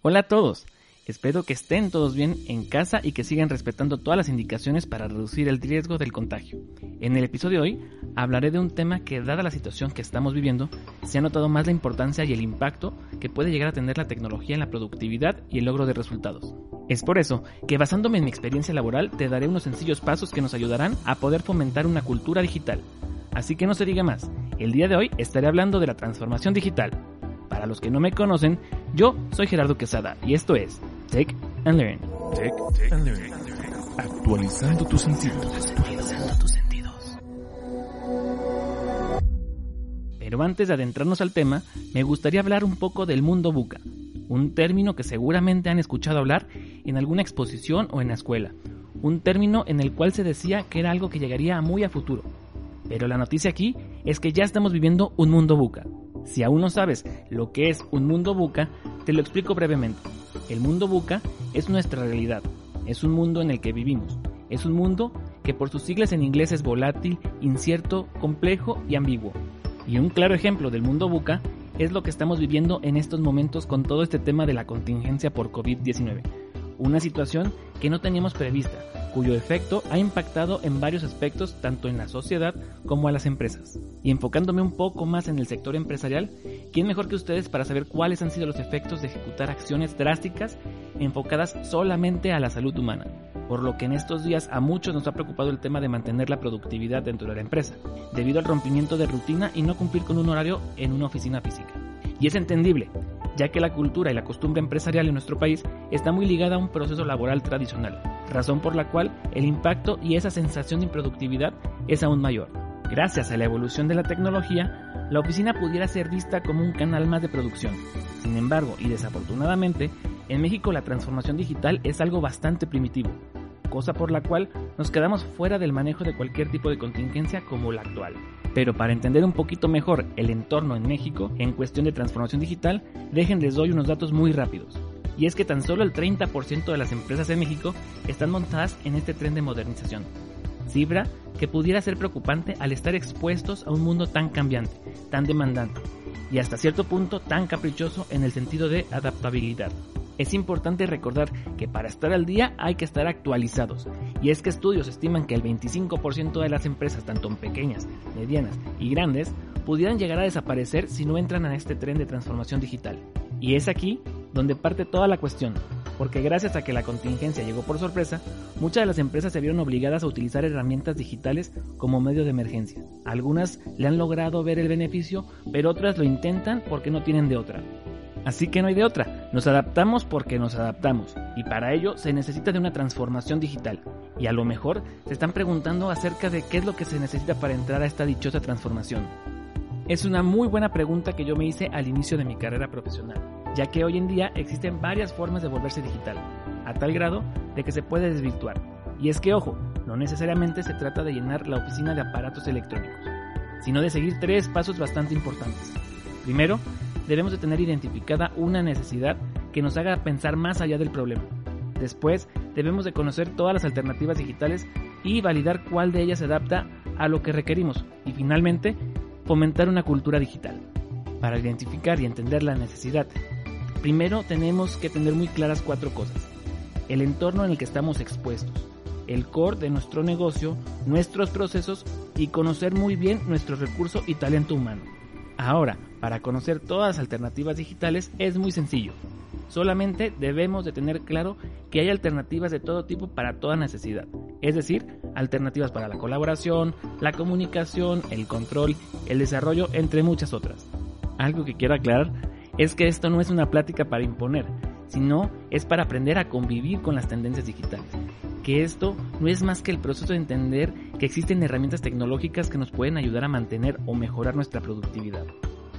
Hola a todos, espero que estén todos bien en casa y que sigan respetando todas las indicaciones para reducir el riesgo del contagio. En el episodio de hoy hablaré de un tema que dada la situación que estamos viviendo, se ha notado más la importancia y el impacto que puede llegar a tener la tecnología en la productividad y el logro de resultados. Es por eso que basándome en mi experiencia laboral te daré unos sencillos pasos que nos ayudarán a poder fomentar una cultura digital. Así que no se diga más, el día de hoy estaré hablando de la transformación digital, para los que no me conocen, yo soy Gerardo Quesada y esto es Tech and Learn. Tech and Learn. Actualizando tus sentidos. Pero antes de adentrarnos al tema, me gustaría hablar un poco del mundo buca, un término que seguramente han escuchado hablar en alguna exposición o en la escuela, un término en el cual se decía que era algo que llegaría muy a futuro. Pero la noticia aquí es que ya estamos viviendo un mundo buca, si aún no sabes lo que es un mundo buca, te lo explico brevemente. El mundo buca es nuestra realidad, es un mundo en el que vivimos, es un mundo que por sus siglas en inglés es volátil, incierto, complejo y ambiguo. Y un claro ejemplo del mundo buca es lo que estamos viviendo en estos momentos con todo este tema de la contingencia por COVID-19. Una situación que no teníamos prevista, cuyo efecto ha impactado en varios aspectos tanto en la sociedad como a las empresas. Y enfocándome un poco más en el sector empresarial, ¿quién mejor que ustedes para saber cuáles han sido los efectos de ejecutar acciones drásticas enfocadas solamente a la salud humana? Por lo que en estos días a muchos nos ha preocupado el tema de mantener la productividad dentro de la empresa, debido al rompimiento de rutina y no cumplir con un horario en una oficina física. Y es entendible, ya que la cultura y la costumbre empresarial en nuestro país está muy ligada a un proceso laboral tradicional, razón por la cual el impacto y esa sensación de improductividad es aún mayor. Gracias a la evolución de la tecnología, la oficina pudiera ser vista como un canal más de producción. Sin embargo, y desafortunadamente, en México la transformación digital es algo bastante primitivo, cosa por la cual nos quedamos fuera del manejo de cualquier tipo de contingencia como la actual. Pero para entender un poquito mejor el entorno en México en cuestión de transformación digital, déjenles doy unos datos muy rápidos. Y es que tan solo el 30% de las empresas en México están montadas en este tren de modernización. Cifra que pudiera ser preocupante al estar expuestos a un mundo tan cambiante, tan demandante y hasta cierto punto tan caprichoso en el sentido de adaptabilidad. Es importante recordar que para estar al día hay que estar actualizados, y es que estudios estiman que el 25% de las empresas, tanto pequeñas, medianas y grandes, pudieran llegar a desaparecer si no entran a este tren de transformación digital. Y es aquí donde parte toda la cuestión, porque gracias a que la contingencia llegó por sorpresa, muchas de las empresas se vieron obligadas a utilizar herramientas digitales como medio de emergencia. Algunas le han logrado ver el beneficio, pero otras lo intentan porque no tienen de otra. Así que no hay de otra, nos adaptamos porque nos adaptamos, y para ello se necesita de una transformación digital. Y a lo mejor se están preguntando acerca de qué es lo que se necesita para entrar a esta dichosa transformación. Es una muy buena pregunta que yo me hice al inicio de mi carrera profesional, ya que hoy en día existen varias formas de volverse digital, a tal grado de que se puede desvirtuar. Y es que, ojo, no necesariamente se trata de llenar la oficina de aparatos electrónicos, sino de seguir tres pasos bastante importantes. Primero, debemos de tener identificada una necesidad que nos haga pensar más allá del problema. Después, debemos de conocer todas las alternativas digitales y validar cuál de ellas se adapta a lo que requerimos. Y finalmente, fomentar una cultura digital. Para identificar y entender la necesidad, primero tenemos que tener muy claras cuatro cosas. El entorno en el que estamos expuestos, el core de nuestro negocio, nuestros procesos y conocer muy bien nuestro recurso y talento humano. Ahora, para conocer todas las alternativas digitales es muy sencillo. Solamente debemos de tener claro que hay alternativas de todo tipo para toda necesidad. Es decir, alternativas para la colaboración, la comunicación, el control, el desarrollo, entre muchas otras. Algo que quiero aclarar es que esto no es una plática para imponer, sino es para aprender a convivir con las tendencias digitales que esto no es más que el proceso de entender que existen herramientas tecnológicas que nos pueden ayudar a mantener o mejorar nuestra productividad.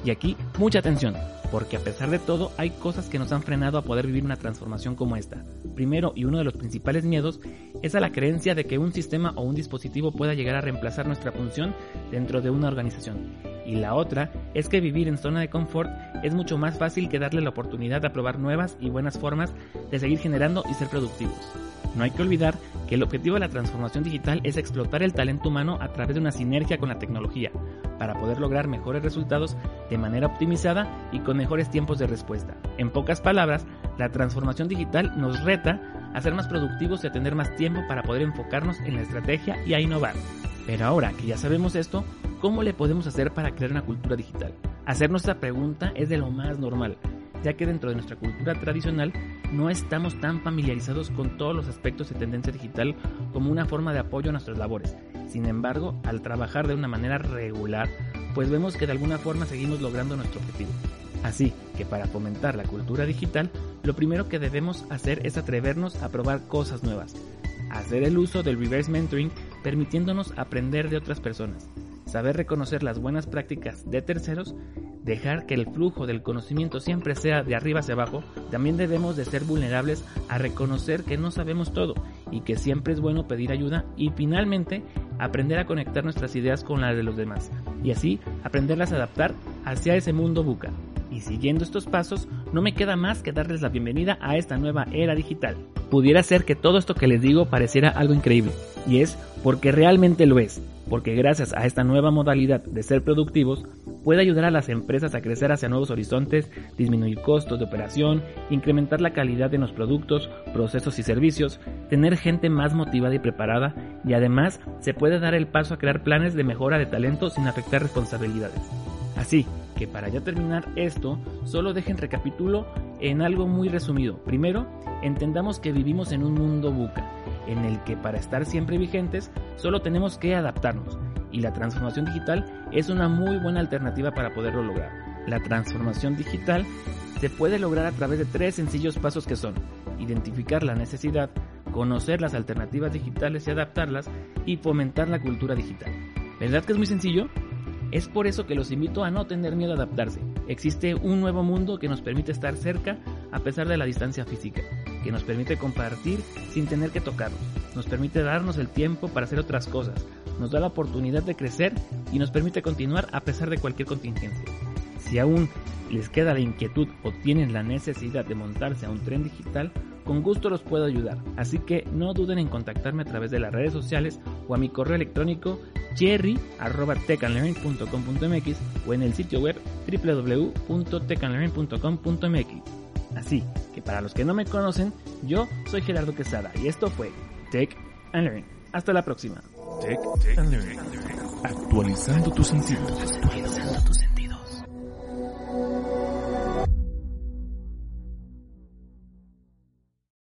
Y aquí, mucha atención, porque a pesar de todo hay cosas que nos han frenado a poder vivir una transformación como esta. Primero, y uno de los principales miedos, es a la creencia de que un sistema o un dispositivo pueda llegar a reemplazar nuestra función dentro de una organización. Y la otra es que vivir en zona de confort es mucho más fácil que darle la oportunidad de probar nuevas y buenas formas de seguir generando y ser productivos. No hay que olvidar que el objetivo de la transformación digital es explotar el talento humano a través de una sinergia con la tecnología, para poder lograr mejores resultados de manera optimizada y con mejores tiempos de respuesta. En pocas palabras, la transformación digital nos reta a ser más productivos y a tener más tiempo para poder enfocarnos en la estrategia y a innovar. Pero ahora que ya sabemos esto, ¿cómo le podemos hacer para crear una cultura digital? Hacernos esta pregunta es de lo más normal, ya que dentro de nuestra cultura tradicional no estamos tan familiarizados con todos los aspectos de tendencia digital como una forma de apoyo a nuestras labores. Sin embargo, al trabajar de una manera regular, pues vemos que de alguna forma seguimos logrando nuestro objetivo. Así que para fomentar la cultura digital, lo primero que debemos hacer es atrevernos a probar cosas nuevas, hacer el uso del reverse mentoring permitiéndonos aprender de otras personas, saber reconocer las buenas prácticas de terceros, dejar que el flujo del conocimiento siempre sea de arriba hacia abajo, también debemos de ser vulnerables a reconocer que no sabemos todo y que siempre es bueno pedir ayuda y finalmente aprender a conectar nuestras ideas con las de los demás y así aprenderlas a adaptar hacia ese mundo buca. Siguiendo estos pasos, no me queda más que darles la bienvenida a esta nueva era digital. Pudiera ser que todo esto que les digo pareciera algo increíble, y es porque realmente lo es, porque gracias a esta nueva modalidad de ser productivos, puede ayudar a las empresas a crecer hacia nuevos horizontes, disminuir costos de operación, incrementar la calidad de los productos, procesos y servicios, tener gente más motivada y preparada, y además se puede dar el paso a crear planes de mejora de talento sin afectar responsabilidades. Así que para ya terminar esto, solo dejen recapitulo en algo muy resumido. Primero, entendamos que vivimos en un mundo buca, en el que para estar siempre vigentes solo tenemos que adaptarnos, y la transformación digital es una muy buena alternativa para poderlo lograr. La transformación digital se puede lograr a través de tres sencillos pasos que son identificar la necesidad, conocer las alternativas digitales y adaptarlas y fomentar la cultura digital. ¿Verdad que es muy sencillo? Es por eso que los invito a no tener miedo a adaptarse. Existe un nuevo mundo que nos permite estar cerca a pesar de la distancia física, que nos permite compartir sin tener que tocarnos, nos permite darnos el tiempo para hacer otras cosas, nos da la oportunidad de crecer y nos permite continuar a pesar de cualquier contingencia. Si aún les queda la inquietud o tienen la necesidad de montarse a un tren digital, con gusto los puedo ayudar. Así que no duden en contactarme a través de las redes sociales o a mi correo electrónico jerry.techandlearning.com.mx o en el sitio web www.techandlearning.com.mx. Así que para los que no me conocen, yo soy Gerardo Quesada y esto fue Tech and Learn. Hasta la próxima. Tech and Learning. Actualizando tus sentidos. Actualizando tus sentidos.